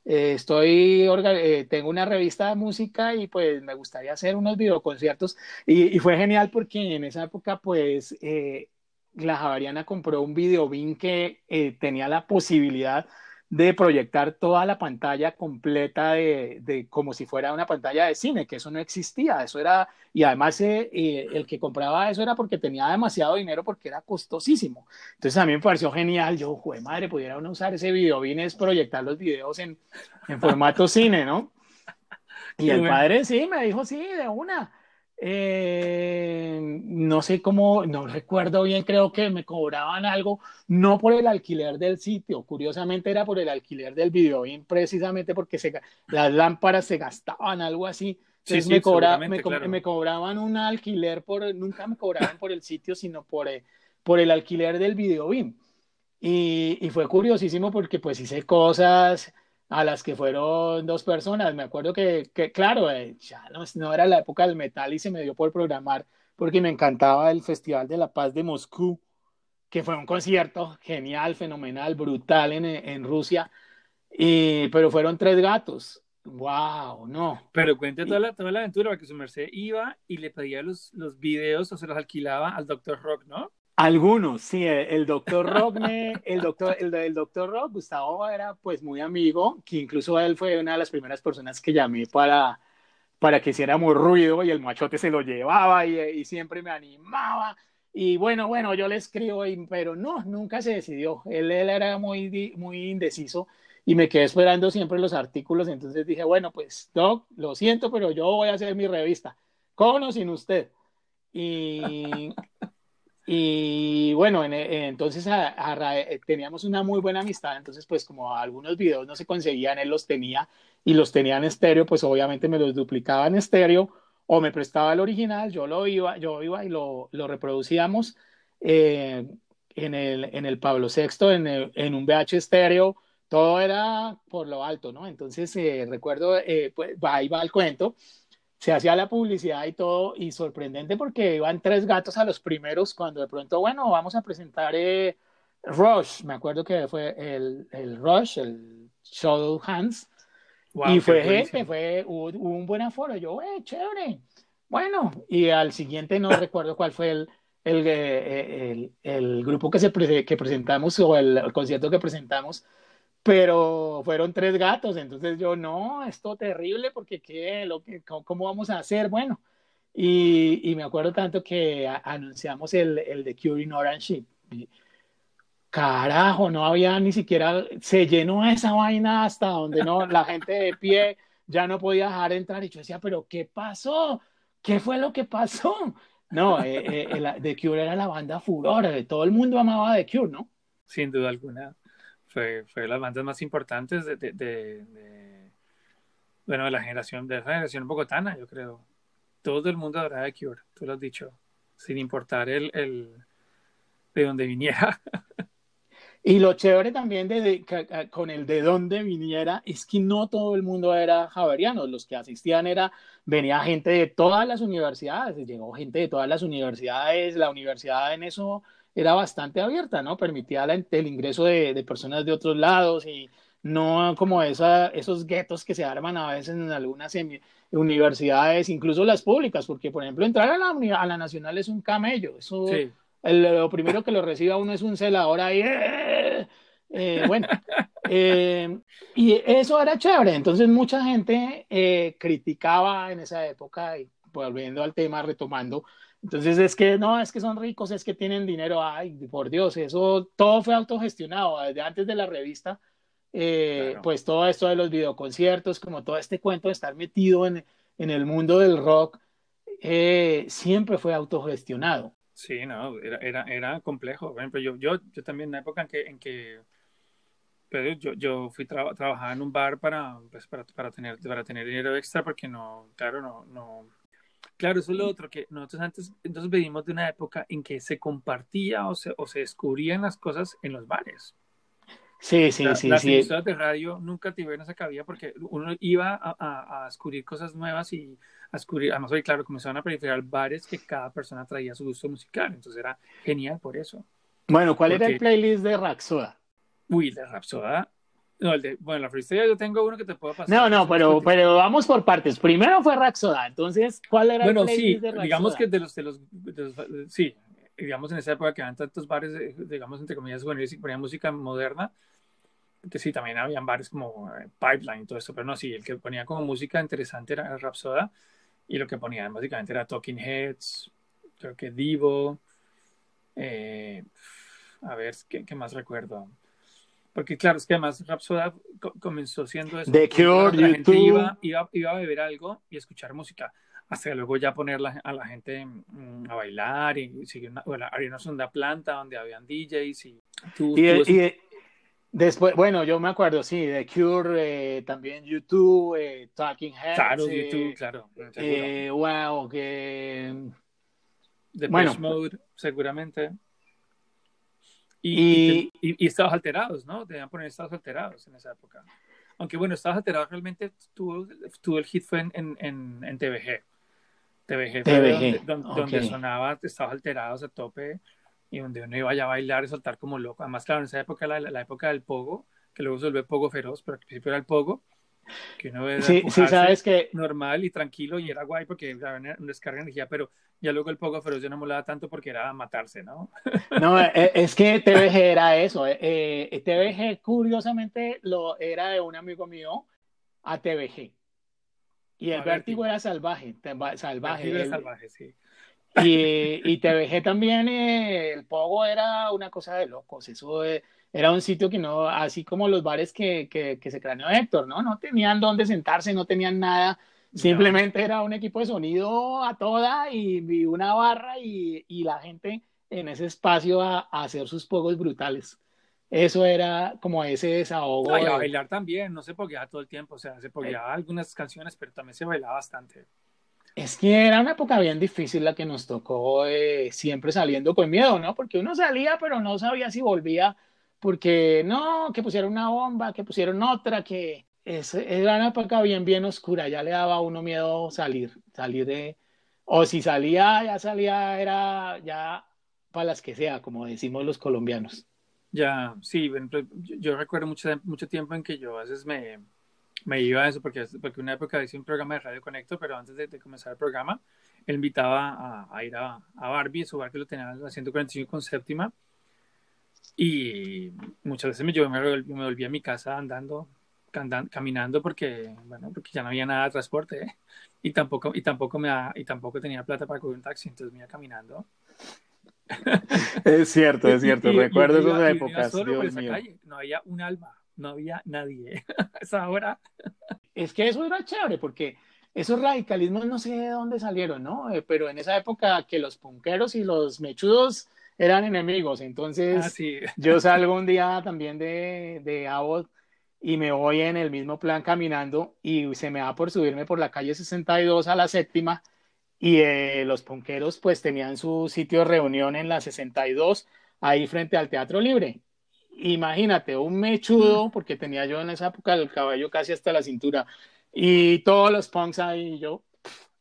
eh, estoy, eh, tengo una revista de música y pues me gustaría hacer unos videoconciertos. Y, y fue genial porque en esa época pues... Eh, la Javariana compró un videobin que eh, tenía la posibilidad de proyectar toda la pantalla completa de, de, como si fuera una pantalla de cine, que eso no existía, eso era, y además eh, eh, el que compraba eso era porque tenía demasiado dinero porque era costosísimo. Entonces a mí me pareció genial, yo, joder madre, pudiera uno usar ese videobin es proyectar los videos en, en formato cine, ¿no? Y el padre sí, me dijo, sí, de una. Eh, no sé cómo, no recuerdo bien, creo que me cobraban algo, no por el alquiler del sitio, curiosamente era por el alquiler del video, precisamente porque se, las lámparas se gastaban, algo así. Entonces me, me, cobraban un alquiler por, nunca me cobraban por el sitio, sino por, eh, por el alquiler del video Y, y fue curiosísimo porque pues hice cosas, a las que fueron dos personas. Me acuerdo que, que claro, eh, ya no, no, era la época del metal y se me dio por programar porque me encantaba el Festival de la Paz de Moscú, que fue un concierto genial, fenomenal, brutal en, en Rusia, y, pero fueron tres gatos. ¡Wow! No. Pero cuente toda la, toda la aventura, porque su merced iba y le pedía los, los videos o se los alquilaba al Dr. Rock, ¿no? Algunos, sí, el, doctor Rock, el doctor, el, doctor Rock, Gustavo era pues muy amigo, que incluso él fue una de las primeras personas que llamé para, para que hiciéramos ruido y el machote se lo llevaba y, y siempre me animaba. Y bueno, bueno, yo le escribo, pero no, nunca se decidió. Él, él era muy, muy indeciso y me quedé esperando siempre los artículos. Entonces dije, bueno, pues Doc, lo siento, pero yo voy a hacer mi revista, con o sin usted. Y y bueno, entonces eh, teníamos una muy buena amistad, entonces pues como algunos videos no se conseguían, él los tenía y los tenía en estéreo, pues obviamente me los duplicaba en estéreo o me prestaba el original, yo lo iba, yo iba y lo, lo reproducíamos eh, en, el, en el Pablo VI, en, en, un VH estéreo, todo era por lo alto, ¿no? Entonces eh, recuerdo, pues ahí va el cuento se hacía la publicidad y todo, y sorprendente porque iban tres gatos a los primeros, cuando de pronto, bueno, vamos a presentar eh, Rush, me acuerdo que fue el, el Rush, el Shadow Hands, y fue gente, fue, hubo, un buen aforo, yo, eh, chévere, bueno, y al siguiente no recuerdo cuál fue el, el, eh, el, el grupo que, se que presentamos o el concierto que presentamos, pero fueron tres gatos, entonces yo, no, esto terrible, porque ¿qué? Lo que, ¿cómo, vamos a hacer? Bueno, y, y me acuerdo tanto que anunciamos el, el de Curing Orange y, carajo, no había ni siquiera, se llenó esa vaina hasta donde no, la gente de pie ya no podía dejar entrar y yo decía, pero ¿qué pasó? ¿Qué fue lo que pasó? No, eh, eh, The Cure era la banda furor, todo el mundo amaba The Cure, ¿no? Sin duda alguna fue, fue las bandas más importantes de, de, de, bueno, de la generación, de esa generación bogotana, yo creo. Todo el mundo adoraba Cure, tú lo has dicho, sin importar el, el de dónde viniera. Y lo chévere también de, con el de dónde viniera es que no todo el mundo era javeriano, los que asistían era, venía gente de todas las universidades, llegó gente de todas las universidades, la universidad en eso era bastante abierta, ¿no? Permitía el ingreso de, personas de otros lados y no como esa, esos guetos que se arman a veces en algunas universidades, incluso las públicas, porque por ejemplo entrar a la, a la nacional es un camello, eso lo primero que lo reciba uno es un celador ahí, ¡eh! Eh, bueno, eh, y eso era chévere, entonces mucha gente criticaba en esa época, y volviendo al tema, retomando, entonces es que no, es que son ricos, es que tienen dinero, ay, por Dios, eso todo fue autogestionado desde antes de la revista, eh, pues todo esto de los videoconciertos, como todo este cuento de estar metido en, en el mundo del rock, eh, siempre fue autogestionado. Sí, no, era, era, era complejo. Por ejemplo, yo, yo, yo también en la época en que, en que pero yo, yo fui a trabajar en un bar para, pues, para, para, tener, para tener dinero extra porque no, claro, no, no, Claro, eso es lo otro, que nosotros antes, entonces venimos de una época en que se compartía o se, o se descubrían las cosas en los bares. Sí, sí, sí. Las sí. de radio nunca tuvieron esa cabida porque uno iba a, a, descubrir cosas nuevas y a descubrir, además hoy, claro, comenzaron a proliferar bares que cada persona traía su gusto musical, entonces era genial por eso. Bueno, ¿cuál era el playlist de Rapsoda? Uy, de Rapsoda, no, el de, bueno, la freestyle yo tengo uno que te puedo pasar. No, no, pero, pero vamos por partes. Primero fue Raxoda, entonces, ¿cuál era bueno, el sí, de digamos que de los, de los, sí, digamos en esa época que habían tantos bares, digamos, entre comillas, juveniles y ponían música moderna, que sí, también habían bares como eh, Pipeline y todo esto, pero no, sí, el que ponía como música interesante era Rapsoda, y lo que ponía básicamente era Talking Heads, creo que Divo, eh, a ver, ¿qué, qué más recuerdo? Porque claro, es que además Rapsoda comenzó siendo eso. The Cure, la gente iba, iba, iba, a beber algo y escuchar música. Hasta luego ya poner a la gente mm, a bailar y seguir una, bueno, había una segunda planta donde habían DJs y tú, y, después, bueno, yo me acuerdo, sí, The Cure, eh, también YouTube, eh, Talking Heads. Claro, eh, YouTube, claro. Eh, wow, que... The bueno, Mode, seguramente. Y, y, estados alterados, ¿no? Debían poner estados alterados en esa época. Aunque bueno, estados alterados realmente tuvo, tuvo el hit fue en, en, en, TVG. TVG, TVG. Donde, donde, sonaba, estabas alterados a tope y donde uno iba a bailar y saltar como loco. Además, claro, en esa época, la, la época del pogo, que luego se volvió pogo feroz, pero al principio era el pogo, que uno era sí, sí, sabes que normal y tranquilo y era guay porque era una descarga de energía, pero ya luego el pogo feroz ya no molaba tanto porque era matarse, ¿no? No, e, es que TVG era eso. Eh, eh TVG, curiosamente, lo era de un amigo mío a TVG. Y el vértigo era salvaje, salvaje. Era salvaje, sí. Y, y TVG también, eh, el Pogo era una cosa de locos. Eso eh, era un sitio que no, así como los bares que, que, que se craneó Héctor, ¿no? No tenían dónde sentarse, no tenían nada. Simplemente era un equipo de sonido a toda y, una barra y, y, la gente en ese espacio a, a, hacer sus pogos brutales. Eso era como ese desahogo. y a bailar también, no se pogueaba todo el tiempo, o sea, se pogueaba algunas canciones, pero también se bailaba bastante. Es que era una época bien difícil la que nos tocó eh, siempre saliendo con miedo, ¿no? Porque uno salía, pero no sabía si volvía, porque no, que pusieron una bomba, que pusieron otra, que es, era una época bien, bien oscura, ya le daba a uno miedo salir, salir de, o si salía, ya salía, era ya para las que sea, como decimos los colombianos. Ya, sí, yo, recuerdo mucho, mucho tiempo en que yo a veces me, me iba a eso porque, porque una época hice un programa de Radio Conecto, pero antes de, comenzar el programa, él invitaba a, ir a, a, Barbie, su bar que lo tenía a 145 con séptima. Y muchas veces me, yo me, me volví a mi casa andando, caminando porque, bueno, porque ya no había nada de transporte ¿eh? y tampoco y tampoco me y tampoco tenía plata para coger un taxi, entonces me iba caminando. Es cierto, es cierto. Recuerdo esas épocas. no había un alma no había nadie esa hora. Es que eso era chévere porque esos radicalismos no sé de dónde salieron, ¿no? Eh, pero en esa época que los punqueros y los mechudos eran enemigos, entonces ah, yo salgo un día también de, de Abbott y me voy en el mismo plan caminando y se me da por subirme por la calle 62 a la séptima y eh, los punqueros pues tenían su sitio de reunión en la 62 ahí frente al Teatro Libre. Imagínate, un mechudo, porque tenía yo en esa época el cabello casi hasta la cintura, y todos los punks ahí, yo,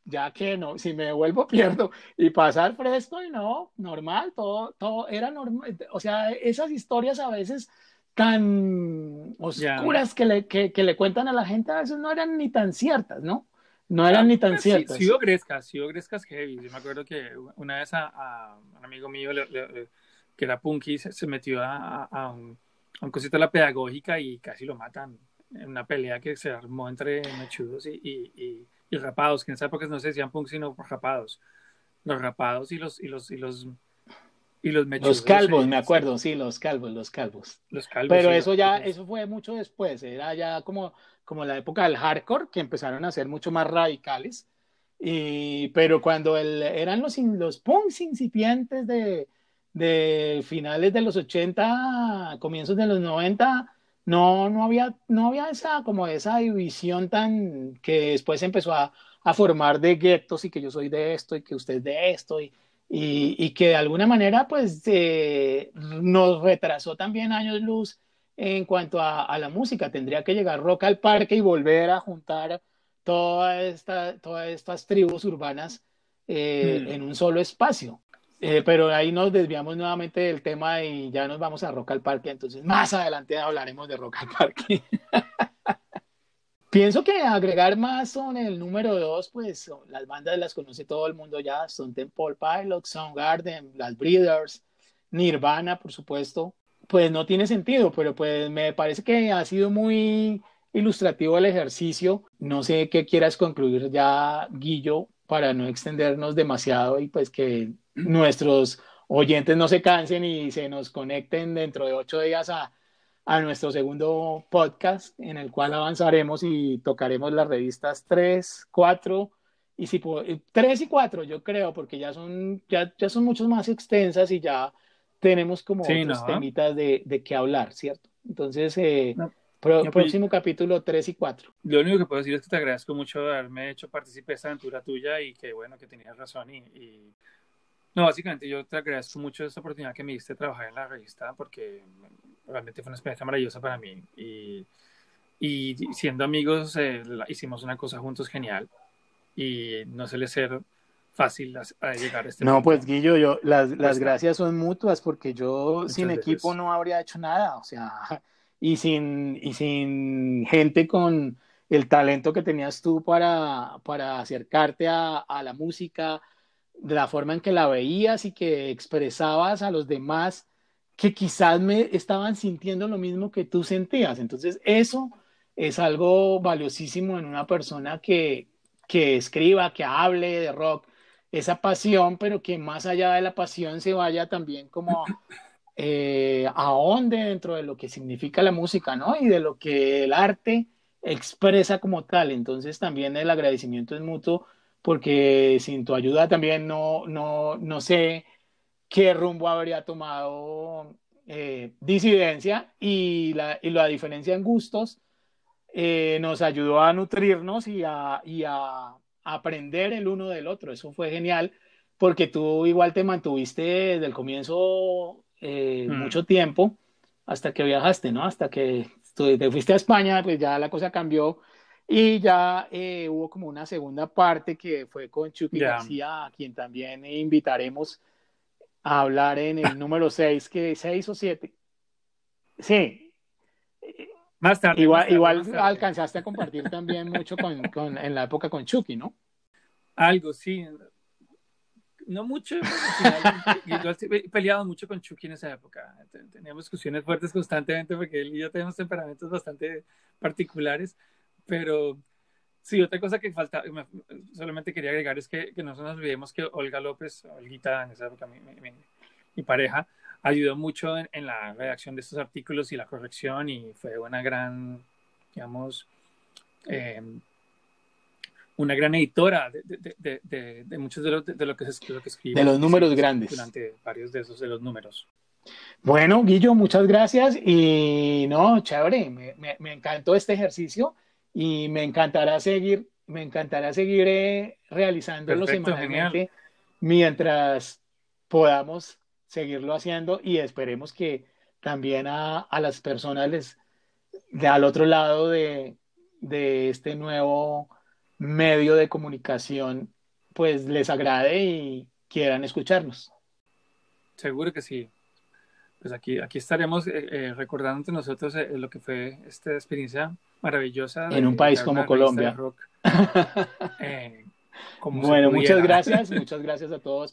ya que no, si me vuelvo pierdo, y pasar fresco y no, normal, todo, todo era normal, o sea, esas historias a veces tan oscuras que, le, que, que, le cuentan a la gente a veces no eran ni tan ciertas, ¿no? No eran ni tan pues ciertas. Sí, sí, Grescas, sí, Grescas heavy. Yo me acuerdo que una vez a, un amigo mío le, que era punky, se, metió a, a, un, a, un, cosito de la pedagógica y casi lo matan una pelea que se armó entre mechudos y, y, y, rapados, que en esa época no se decían punk, sino rapados. Los rapados y los, y los, y los, y los mechudos. Los calvos, me acuerdo, sí, los calvos, los calvos. Los calvos. Pero eso ya, eso fue mucho después, era ya como, como la época del hardcore, que empezaron a ser mucho más radicales. Y, pero cuando el, eran los, los punks incipientes de, de finales de los 80, comienzos de los 90, no, no, había, no había esa, como esa división tan que después empezó a, a formar de guetos y que yo soy de esto y que usted es de esto y, y, y que de alguna manera pues eh, nos retrasó también años luz en cuanto a, a, la música. Tendría que llegar Rock al Parque y volver a juntar toda esta, todas estas tribus urbanas eh, mm. en un solo espacio. Eh, pero ahí nos desviamos nuevamente del tema y ya nos vamos a Rock al Parque. Entonces, más adelante hablaremos de Rock al Parque. Pienso que agregar más son el número dos, pues las bandas las conoce todo el mundo ya, son Temple Pilots, Soundgarden, las Breeders, Nirvana, por supuesto. Pues no tiene sentido, pero pues me parece que ha sido muy ilustrativo el ejercicio. No sé qué quieras concluir ya, Guillo, para no extendernos demasiado y pues que nuestros oyentes no se cansen y se nos conecten dentro de ocho días a, a nuestro segundo podcast en el cual avanzaremos y tocaremos las revistas 3, 4 y si 3 y 4 yo creo porque ya son ya, ya son mucho más extensas y ya tenemos como otros temitas de, de qué hablar, ¿cierto? Entonces, eh, pues, próximo capítulo 3 y 4. Lo único que puedo decir es que te agradezco mucho haberme hecho participar de esta aventura tuya y que bueno, que tenías razón y, y... No, básicamente yo te agradezco mucho esta oportunidad que me diste de trabajar en la revista porque realmente fue una experiencia maravillosa para mí. Y, y siendo amigos eh, hicimos una cosa juntos genial. Y no suele ser fácil a, llegar a este No, pues Guillo, yo, las, las gracias son mutuas porque yo sin equipo no habría hecho nada, o sea, y sin, y sin gente con el talento que tenías tú para, para acercarte a, a la música, de la forma en que la veías y que expresabas a los demás que quizás me estaban sintiendo lo mismo que tú sentías. Entonces, eso es algo valiosísimo en una persona que, que escriba, que hable de rock, esa pasión, pero que más allá de la pasión se vaya también como eh, ahonde dentro de lo que significa la música, ¿no? Y de lo que el arte expresa como tal. Entonces también el agradecimiento es mutuo porque sin tu ayuda también no, no, no sé qué rumbo habría tomado eh, disidencia y la, y la diferencia en gustos eh, nos ayudó a nutrirnos y a, y a aprender el uno del otro. Eso fue genial porque tú igual te mantuviste desde el comienzo eh, mm. mucho tiempo hasta que viajaste, ¿no? Hasta que te fuiste a España, pues ya la cosa cambió y ya eh, hubo como una segunda parte que fue con Chucky García, a quien también invitaremos a hablar en el número 6, que 6 o 7. Sí, más tarde. Igual, igual alcanzaste a compartir también mucho con, con, en la época con Chucky, ¿no? Algo, sí. No mucho. Yo he peleado mucho con Chucky en esa época. Teníamos discusiones fuertes constantemente porque él y yo tenemos temperamentos bastante particulares. Pero sí, otra cosa que falta, solamente quería agregar es que, que no nos olvidemos que Olga López, Olguita en esa época, mi, mi, mi pareja, ayudó mucho en, la redacción de estos artículos y la corrección y fue una gran, digamos, eh, una gran editora de, de, de, muchos de lo, de lo que, se, lo que escribe. De los números grandes. Durante varios de esos de los números. Bueno, Guillo, muchas gracias y no, chévere, me, me, me encantó este ejercicio y me encantará seguir, me encantará seguir eh, realizándolo semanalmente mientras podamos seguirlo haciendo y esperemos que también a, a las personas les, de al otro lado de, de, este nuevo medio de comunicación, pues les agrade y quieran escucharnos. Seguro que sí. Pues aquí, aquí estaremos eh, eh, recordando entre nosotros eh, lo que fue esta experiencia maravillosa. En un país como Colombia. Eh, bueno, muchas gracias, muchas gracias a todos.